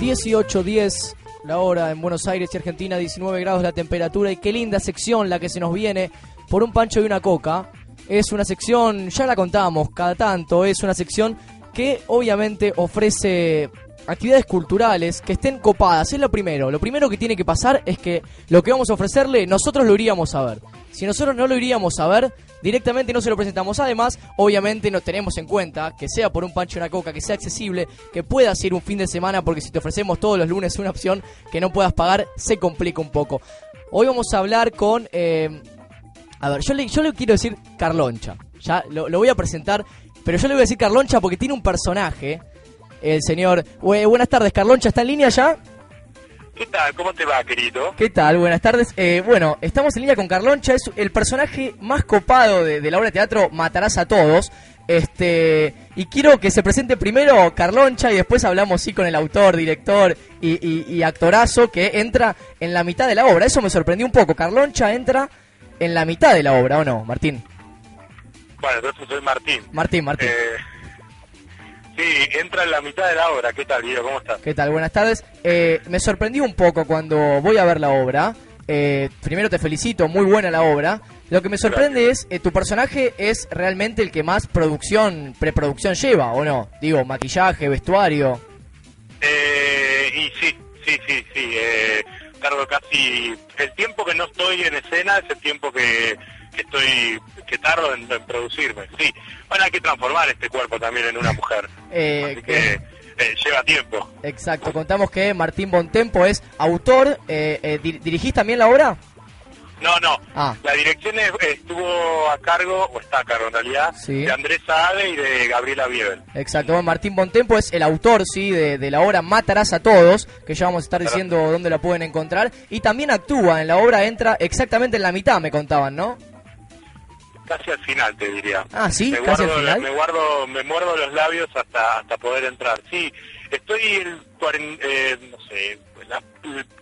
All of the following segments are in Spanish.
18.10 la hora en Buenos Aires y Argentina, 19 grados la temperatura y qué linda sección la que se nos viene por un pancho y una coca. Es una sección, ya la contamos cada tanto, es una sección que obviamente ofrece actividades culturales que estén copadas. Es lo primero. Lo primero que tiene que pasar es que lo que vamos a ofrecerle nosotros lo iríamos a ver. Si nosotros no lo iríamos a ver, directamente no se lo presentamos. Además, obviamente nos tenemos en cuenta que sea por un pancho y una coca, que sea accesible, que pueda ser un fin de semana, porque si te ofrecemos todos los lunes una opción que no puedas pagar, se complica un poco. Hoy vamos a hablar con... Eh, a ver, yo le, yo le quiero decir Carloncha. Ya lo voy a presentar, pero yo le voy a decir Carloncha porque tiene un personaje el señor. buenas tardes, Carloncha, ¿está en línea ya? ¿Qué tal? ¿Cómo te va, querido? ¿Qué tal? Buenas tardes. Eh, bueno, estamos en línea con Carloncha, es el personaje más copado de, la obra de teatro Matarás a Todos. Este, y quiero que se presente primero Carloncha y después hablamos sí con el autor, director y, y, actorazo que entra en la mitad de la obra. Eso me sorprendió un poco. Carloncha entra en la mitad de la obra, ¿o no, Martín? Bueno, entonces soy Martín. Martín, Martín. Eh, Sí, entra en la mitad de la obra. ¿Qué tal, Guido? ¿Cómo estás? ¿Qué tal? Buenas tardes. Eh, me sorprendió un poco cuando voy a ver la obra. Eh, primero te felicito, muy buena la obra. Lo que me sorprende es, eh, tu personaje es realmente el que más producción, preproducción lleva, ¿o no? Digo, maquillaje, vestuario. Eh, y sí, sí, sí, sí. Eh, cargo casi... El tiempo que no estoy en escena es el tiempo que que estoy que tardo en, producirme. Sí, bueno, hay que transformar este cuerpo también en una mujer. Eh, que eh, lleva tiempo. Exacto, contamos que Martín Bontempo es autor. Eh, ¿Dirigís también la obra? No, no. Ah. La dirección estuvo a cargo, o está a cargo en realidad, de Andrés Saade y de Gabriela Bieber. Exacto. Martín Bontempo es el autor, sí, de, de, la obra Matarás a Todos, que ya vamos a estar diciendo dónde la pueden encontrar. Y también actúa en la obra, entra exactamente en la mitad, me contaban, ¿no? Casi al final te diría. Ah, sí, me casi guardo, al final. Me guardo, me muerdo los labios hasta hasta poder entrar. Sí, estoy el, eh, no sé,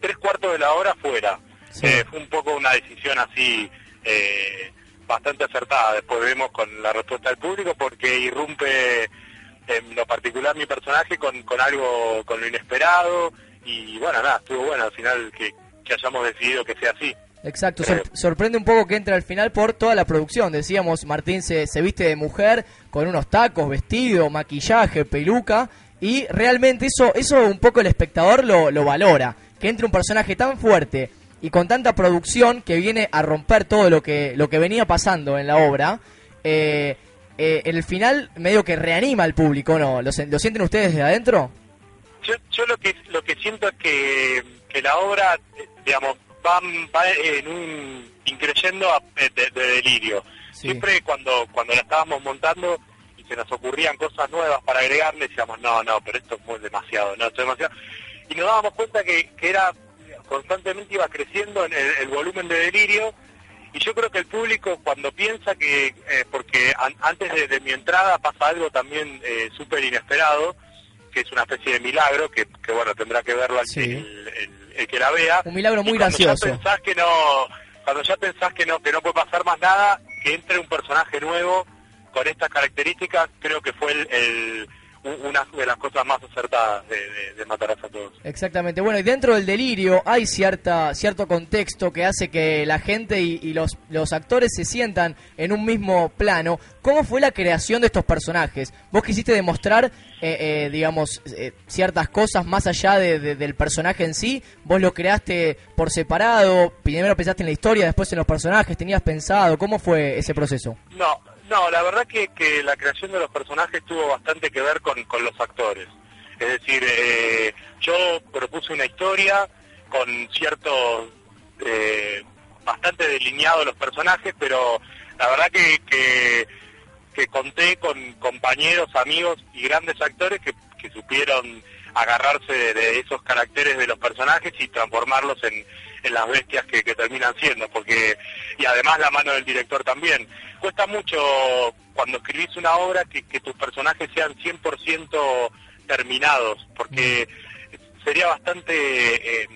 tres cuartos de la hora fuera. Eh, fue un poco una decisión así eh, bastante acertada. Después vemos con la respuesta del público porque irrumpe en lo particular mi personaje con, con algo, con lo inesperado y bueno, nada, estuvo bueno al final que, que hayamos decidido que sea así. Exacto, sorprende un poco que entre al final por toda la producción. Decíamos, Martín se, se viste de mujer con unos tacos, vestido, maquillaje, peluca. Y realmente eso, eso un poco el espectador lo, lo valora. Que entre un personaje tan fuerte y con tanta producción que viene a romper todo lo que, lo que venía pasando en la obra. Eh, eh, el final medio que reanima al público, ¿no? ¿Lo, lo sienten ustedes desde adentro? Yo, yo lo que lo que siento es que, que la obra, eh, digamos, va, va en un increyendo de, de, delirio. Siempre cuando, cuando la estábamos montando y se nos ocurrían cosas nuevas para agregarle, decíamos, no, no, pero esto es muy demasiado, no, esto es demasiado. Y nos dábamos cuenta que, que era constantemente iba creciendo en el, volumen de delirio y yo creo que el público cuando piensa que, eh, porque antes de, mi entrada pasa algo también eh, súper inesperado, que es una especie de milagro, que, que bueno, tendrá que verlo el, el que la vea. Un milagro muy gracioso. Ya pensás que no, cuando ya pensás que no, que no puede pasar más nada, que entre un personaje nuevo con estas características, creo que fue el una de las cosas más acertadas de, de, Matarás a Todos. Exactamente. Bueno, y dentro del delirio hay cierta cierto contexto que hace que la gente y, los, los actores se sientan en un mismo plano. ¿Cómo fue la creación de estos personajes? Vos quisiste demostrar, eh, eh, digamos, eh, ciertas cosas más allá de, del personaje en sí. Vos lo creaste por separado. Primero pensaste en la historia, después en los personajes. ¿Tenías pensado? ¿Cómo fue ese proceso? No, no, la verdad que, que la creación de los personajes tuvo bastante que ver con, con los actores. Es decir, eh, yo propuse una historia con cierto, eh, bastante delineado los personajes, pero la verdad que, que conté con compañeros, amigos y grandes actores que, que supieron agarrarse de, esos caracteres de los personajes y transformarlos en, en las bestias que, que, terminan siendo, porque y además la mano del director también. Cuesta mucho cuando escribís una obra que, que tus personajes sean 100% terminados, porque sería bastante, eh,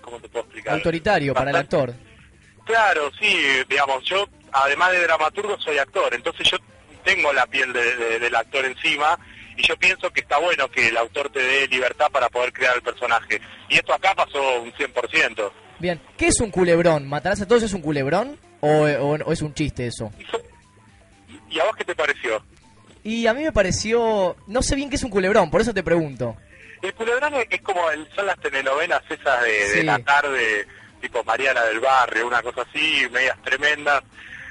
¿cómo te puedo explicar? Autoritario para el actor. Claro, sí, digamos, yo además de dramaturgo soy actor, entonces yo tengo la piel del actor encima y yo pienso que está bueno que el autor te dé libertad para poder crear el personaje. Y esto acá pasó un 100%. Bien, ¿qué es un culebrón? ¿Matarás a todos es un culebrón o, es un chiste eso? ¿Y a vos qué te pareció? Y a mí me pareció, no sé bien qué es un culebrón, por eso te pregunto. El culebrón es, como el, son las telenovelas esas de, la tarde, tipo Mariana del Barrio, una cosa así, medias tremendas,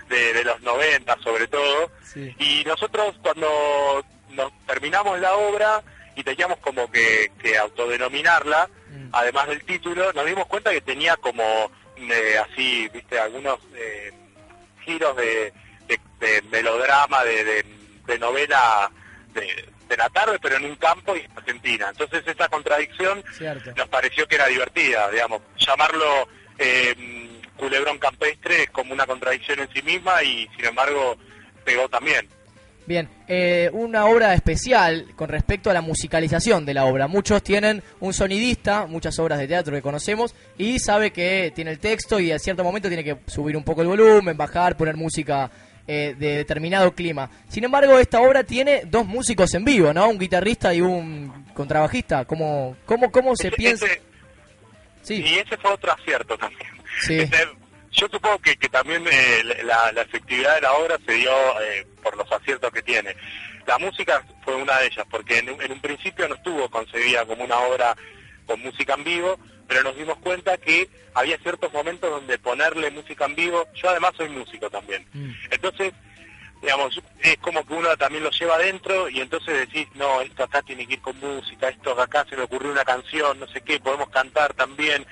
de, los 90 sobre todo. Y nosotros cuando nos terminamos la obra y teníamos como que, autodenominarla, mm. además del título, nos dimos cuenta que tenía como eh, así, viste, algunos eh, giros de, melodrama, de, novela de, la tarde, pero en un campo y en Argentina. Entonces esa contradicción nos pareció que era divertida, digamos, llamarlo eh, culebrón campestre es como una contradicción en sí misma y sin embargo pegó también. Bien, eh, una obra especial con respecto a la musicalización de la obra. Muchos tienen un sonidista, muchas obras de teatro que conocemos, y sabe que tiene el texto y a cierto momento tiene que subir un poco el volumen, bajar, poner música eh, de determinado clima. Sin embargo, esta obra tiene dos músicos en vivo, ¿no? Un guitarrista y un contrabajista. ¿Cómo, cómo, cómo se piensa? sí. Y ese fue otro acierto también. Sí. Este, yo supongo que, que también eh, la, efectividad de la obra se dio eh, por los aciertos que tiene. La música fue una de ellas, porque en, un principio no estuvo concebida como una obra con música en vivo, pero nos dimos cuenta que había ciertos momentos donde ponerle música en vivo, yo además soy músico también, mm. entonces, digamos, es como que uno también lo lleva adentro y entonces decís, no, esto acá tiene que ir con música, esto acá se me ocurrió una canción, no sé qué, podemos cantar también,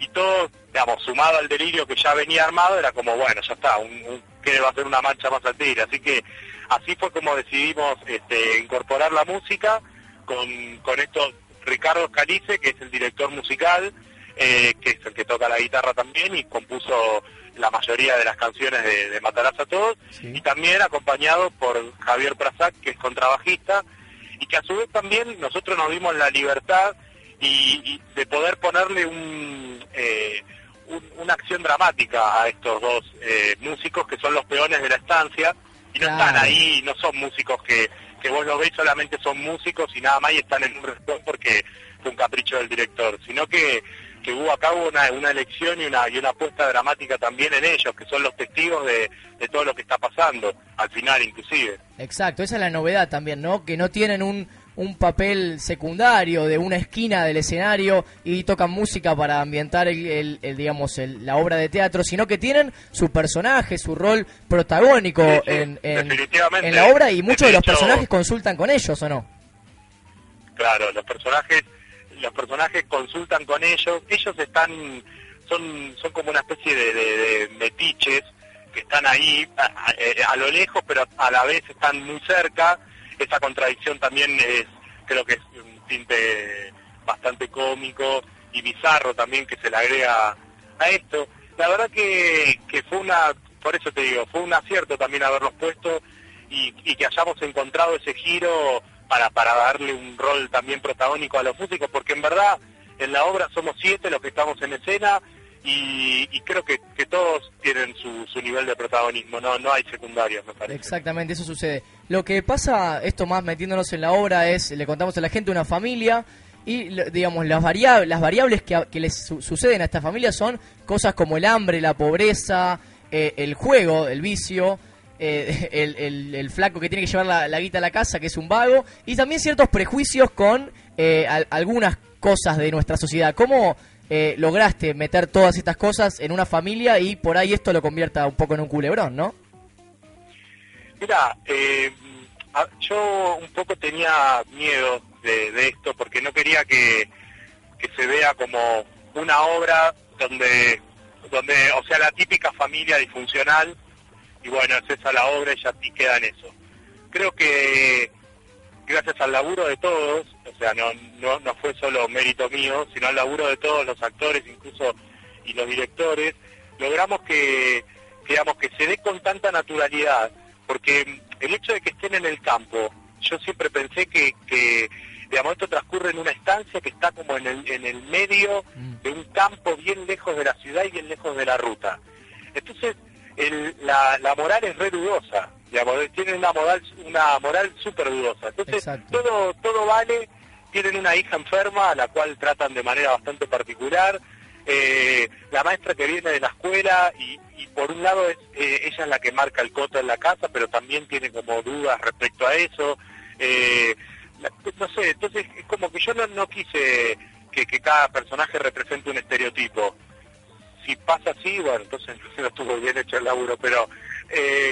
y todo, digamos, sumado al delirio que ya venía armado, era como, bueno, ya está, un, que va a ser una mancha más al tigre. Así que así fue como decidimos este, incorporar la música con, con esto, Ricardo Calice, que es el director musical, eh, que es el que toca la guitarra también y compuso la mayoría de las canciones de, de Matarás a Todos, y también acompañado por Javier Prasac, que es contrabajista, y que a su vez también nosotros nos dimos la libertad y, de poder ponerle eh, un, una acción dramática a estos dos eh, músicos que son los peones de la estancia y no están ahí, no son músicos que, que vos lo ves solamente son músicos y nada más y están en un porque fue un capricho del director, sino que, que hubo a cabo una, una elección y una, y una apuesta dramática también en ellos, que son los testigos de, de todo lo que está pasando, al final inclusive. Exacto, esa es la novedad también, ¿no? Que no tienen un un papel secundario de una esquina del escenario y tocan música para ambientar el, digamos la obra de teatro sino que tienen su personaje su rol protagónico en, en, la obra y muchos de, los personajes consultan con ellos o no claro los personajes los personajes consultan con ellos. Ellos están son son como una especie de, metiches que están ahí a lo lejos pero a la vez están muy cerca esa contradicción también es, creo que es un tinte bastante cómico y bizarro también que se le agrega a esto. La verdad que, que fue una, por eso te digo, fue un acierto también haberlos puesto y, y que hayamos encontrado ese giro para, para darle un rol también protagónico a los músicos, porque en verdad en la obra somos siete los que estamos en escena y, creo que, todos tienen su, nivel de protagonismo, no, no hay secundarios, me parece. Exactamente, eso sucede. Lo que pasa, esto más metiéndonos en la obra, es, le contamos a la gente, una familia y digamos las variables las variables que, que les suceden a esta familia son cosas como el hambre la pobreza eh, el juego el vicio eh, el, flaco que tiene que llevar la, guita a la casa que es un vago y también ciertos prejuicios con eh, algunas cosas de nuestra sociedad cómo eh, lograste meter todas estas cosas en una familia y por ahí esto lo convierta un poco en un culebrón, ¿no? Mira, eh, yo un poco tenía miedo de, esto porque no quería que, se vea como una obra donde, donde, o sea, la típica familia disfuncional y bueno, es esa la obra y ya sí queda en eso. Creo que gracias al laburo de todos, o sea, no, no, no fue solo mérito mío, sino al laburo de todos los actores, incluso y los directores, logramos que, digamos, que se dé con tanta naturalidad, porque el hecho de que estén en el campo, yo siempre pensé que, que digamos, esto transcurre en una estancia que está como en el, en el medio mm. de un campo bien lejos de la ciudad y bien lejos de la ruta. Entonces, el, la, la moral es re dudosa, digamos, tienen una moral una moral súper dudosa. Entonces, todo todo vale, tienen una hija enferma a la cual tratan de manera bastante particular, eh, la maestra que viene de la escuela y, por un lado es, eh, ella es la que marca el coto en la casa, pero también tiene como dudas respecto a eso. Eh, no sé, entonces es como que yo no, quise que, cada personaje represente un estereotipo. Si pasa así, bueno, entonces no estuvo bien hecho el laburo, pero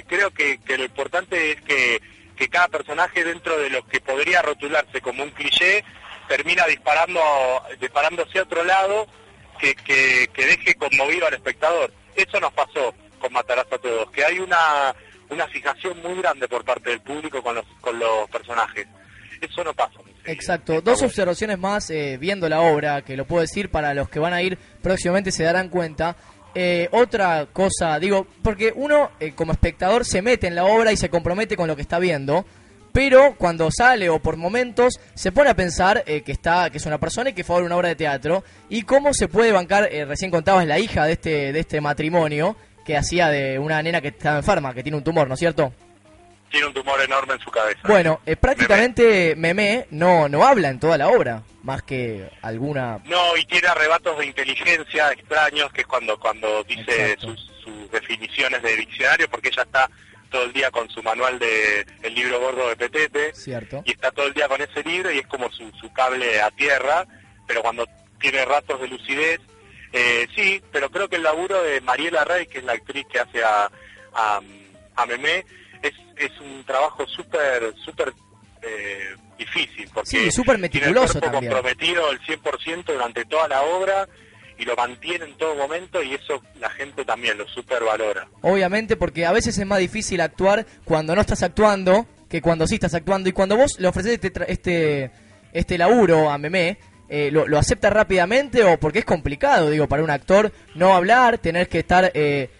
creo que, que, lo importante es que, que cada personaje dentro de lo que podría rotularse como un cliché termina disparando disparándose a otro lado que, que, deje conmovido al espectador. Eso nos pasó con Matarazzo a todos, que hay una, una fijación muy grande por parte del público con los, con los personajes. Eso no pasa. Exacto. Dos observaciones más eh, viendo la obra, que lo puedo decir para los que van a ir próximamente se darán cuenta. Eh, otra cosa, digo, porque uno eh, como espectador se mete en la obra y se compromete con lo que está viendo pero cuando sale o por momentos se pone a pensar eh, que está que es una persona y que ver una obra de teatro y cómo se puede bancar eh, recién contabas la hija de este de este matrimonio que hacía de una nena que estaba enferma que tiene un tumor no es cierto tiene un tumor enorme en su cabeza. Bueno eh, prácticamente Memé no no habla en toda la obra más que alguna no y tiene arrebatos de inteligencia extraños que es cuando cuando dice sus, sus definiciones de diccionario porque ella está todo el día con su manual de el libro gordo de Petete. Cierto. y está todo el día con ese libro y es como su, su cable a tierra, pero cuando tiene ratos de lucidez, eh, sí, pero creo que el laburo de Mariela Rey, que es la actriz que hace a, a, a Memé, es, es un trabajo súper, súper eh, difícil, porque sí, súper meticuloso tiene el comprometido el 100% durante toda la obra y lo mantiene en todo momento y eso la gente también lo supervalora. Obviamente porque a veces es más difícil actuar cuando no estás actuando que cuando sí estás actuando y cuando vos le ofreces este, este, este laburo a Memé, eh, lo, acepta rápidamente o porque es complicado, digo, para un actor no hablar, tener que estar eh,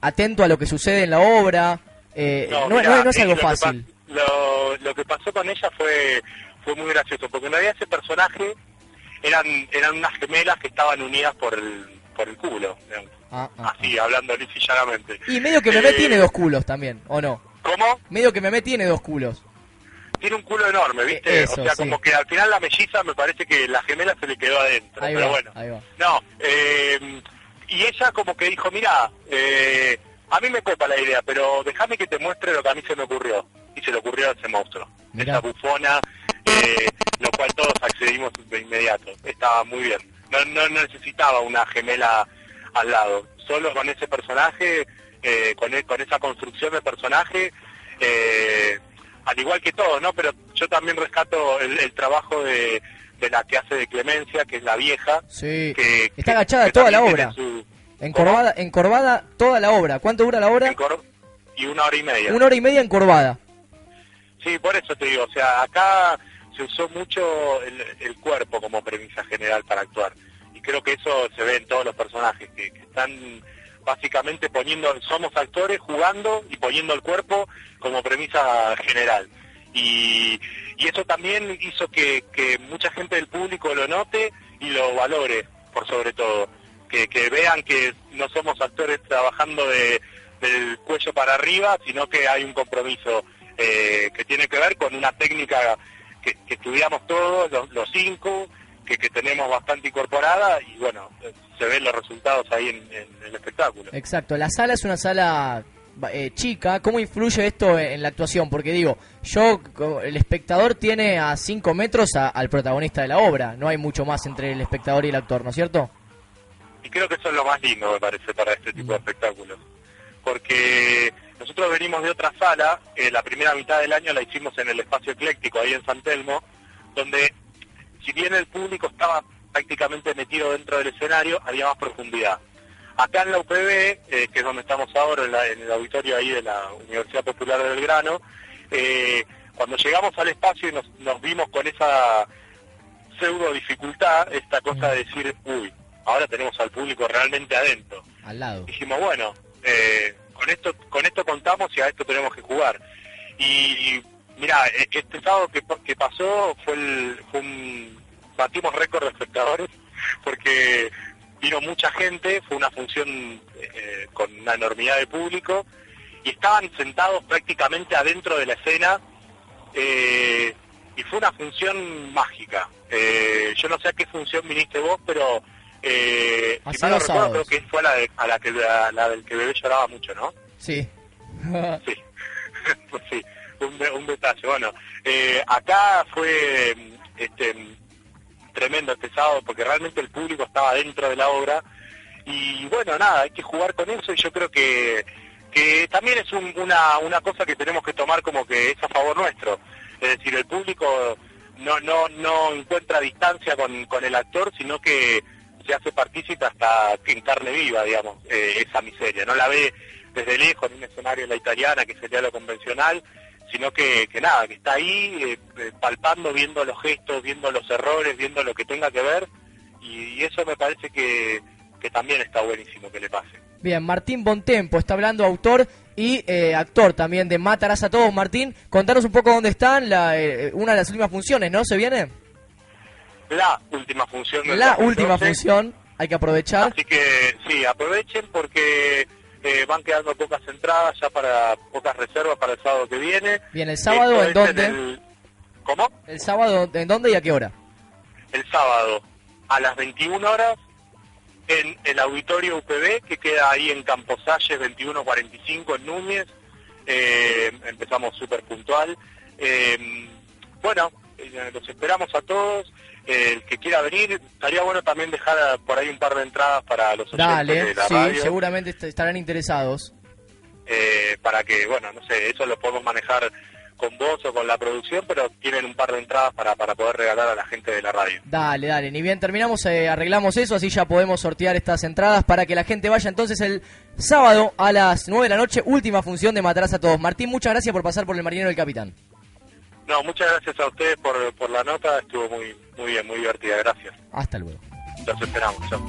atento a lo que sucede en la obra, eh, no, es algo fácil. lo, lo que pasó con ella fue, fue muy gracioso, porque en realidad ese personaje eran eran unas gemelas que estaban unidas por el por el culo, ah, ah, así, ah. hablando llanamente. Y medio que Meme eh, tiene dos culos también, ¿o no? ¿Cómo? Medio que Meme tiene dos culos. Tiene un culo enorme, ¿viste? o sea, como que al final la melliza me parece que la gemela se le quedó adentro. pero bueno, no. Eh, y ella como que dijo, mira, eh, a mí me copa la idea, pero déjame que te muestre lo que a mí se me ocurrió. Y se le ocurrió a ese monstruo, esa bufona eh, lo cual todos accedimos de inmediato. Estaba muy bien. No, no necesitaba una gemela al lado. Solo con ese personaje, eh, con, e, con esa construcción de personaje, eh, al igual que todo, ¿no? Pero yo también rescato el, trabajo de, de, la que hace de Clemencia, que es la vieja. Sí, que, está agachada toda la obra. Encorvada, encorvada toda la obra. ¿Cuánto dura la obra? y una hora y media. Una hora y media encorvada. Sí, por eso te digo, o sea, acá se usó mucho el, cuerpo como premisa general para actuar. Y creo que eso se ve en todos los personajes, que, están básicamente poniendo, somos actores jugando y poniendo el cuerpo como premisa general. Y, y eso también hizo que, mucha gente del público lo note y lo valore, por sobre todo. Que, que vean que no somos actores trabajando de, del cuello para arriba, sino que hay un compromiso eh, que tiene que ver con una técnica que, estudiamos todos, los, cinco, que, tenemos bastante incorporada y bueno, se ven los resultados ahí en, el espectáculo. Exacto, la sala es una sala eh, chica, ¿cómo influye esto en, la actuación? Porque digo, yo, el espectador tiene a cinco metros al protagonista de la obra, no hay mucho más entre el espectador y el actor, ¿no es cierto? Y creo que eso es lo más lindo, me parece, para este tipo de espectáculos. Porque nosotros venimos de otra sala, eh, la primera mitad del año la hicimos en el espacio ecléctico, ahí en San Telmo, donde si bien el público estaba prácticamente metido dentro del escenario, había más profundidad. Acá en la UPB, eh, que es donde estamos ahora, en, el auditorio ahí de la Universidad Popular de Belgrano, eh, cuando llegamos al espacio y nos, vimos con esa pseudo dificultad, esta cosa de decir, uy, ahora tenemos al público realmente adentro. Al lado. Dijimos, bueno, eh, con esto con esto contamos y a esto tenemos que jugar. Y, mira, e, este sábado que, pasó fue, el, fue un... batimos récord de espectadores porque vino mucha gente, fue una función eh, con una enormidad de público y estaban sentados prácticamente adentro de la escena eh, y fue una función mágica. Eh, yo no sé a qué función viniste vos, pero eh, si no recuerdo creo que fue a la, a la que la, del que bebé lloraba mucho, ¿no? Sí. sí, pues sí, un, un detalle. Bueno, acá fue este tremendo este sábado porque realmente el público estaba dentro de la obra y bueno, nada, hay que jugar con eso y yo creo que que también es una, una cosa que tenemos que tomar como que es a favor nuestro. Es decir, el público no, no, no encuentra distancia con, con el actor, sino que se hace partícipe hasta en carne viva, digamos, eh, esa miseria. No la ve desde lejos en un escenario en la italiana, que sería lo convencional, sino que, que nada, que está ahí eh, eh, palpando, viendo los gestos, viendo los errores, viendo lo que tenga que ver, y, eso me parece que, que también está buenísimo que le pase. Bien, Martín Bontempo está hablando, autor y eh, actor también de Matarás a Todos. Martín, contanos un poco dónde están, la, eh, una de las últimas funciones, ¿no? ¿Se viene? La última función. La última función, hay que aprovechar. Así que sí, aprovechen porque eh, van quedando pocas entradas ya para pocas reservas para el sábado que viene. Bien, ¿el sábado en dónde? ¿Cómo? ¿El sábado en dónde y a qué hora? El sábado a las 21 horas en el auditorio UPB, que queda ahí en Camposalles 2145 en Núñez. Eh, empezamos súper puntual. Eh, bueno, los esperamos a todos. El que quiera venir, estaría bueno también dejar por ahí un par de entradas para los oyentes de la sí, seguramente estarán interesados. para que, bueno, no sé, eso lo podemos manejar con vos o con la producción, pero tienen un par de entradas para, para poder regalar a la gente de la radio. Dale, dale, ni bien terminamos, eh, arreglamos eso, así ya podemos sortear estas entradas para que la gente vaya entonces el sábado a las 9 de la noche, última función de Matarás a Todos. Martín, muchas gracias por pasar por el Marinero del Capitán. No, muchas gracias a ustedes por, por la nota, estuvo muy, muy bien, muy divertida, gracias. Hasta luego. Los esperamos, chao.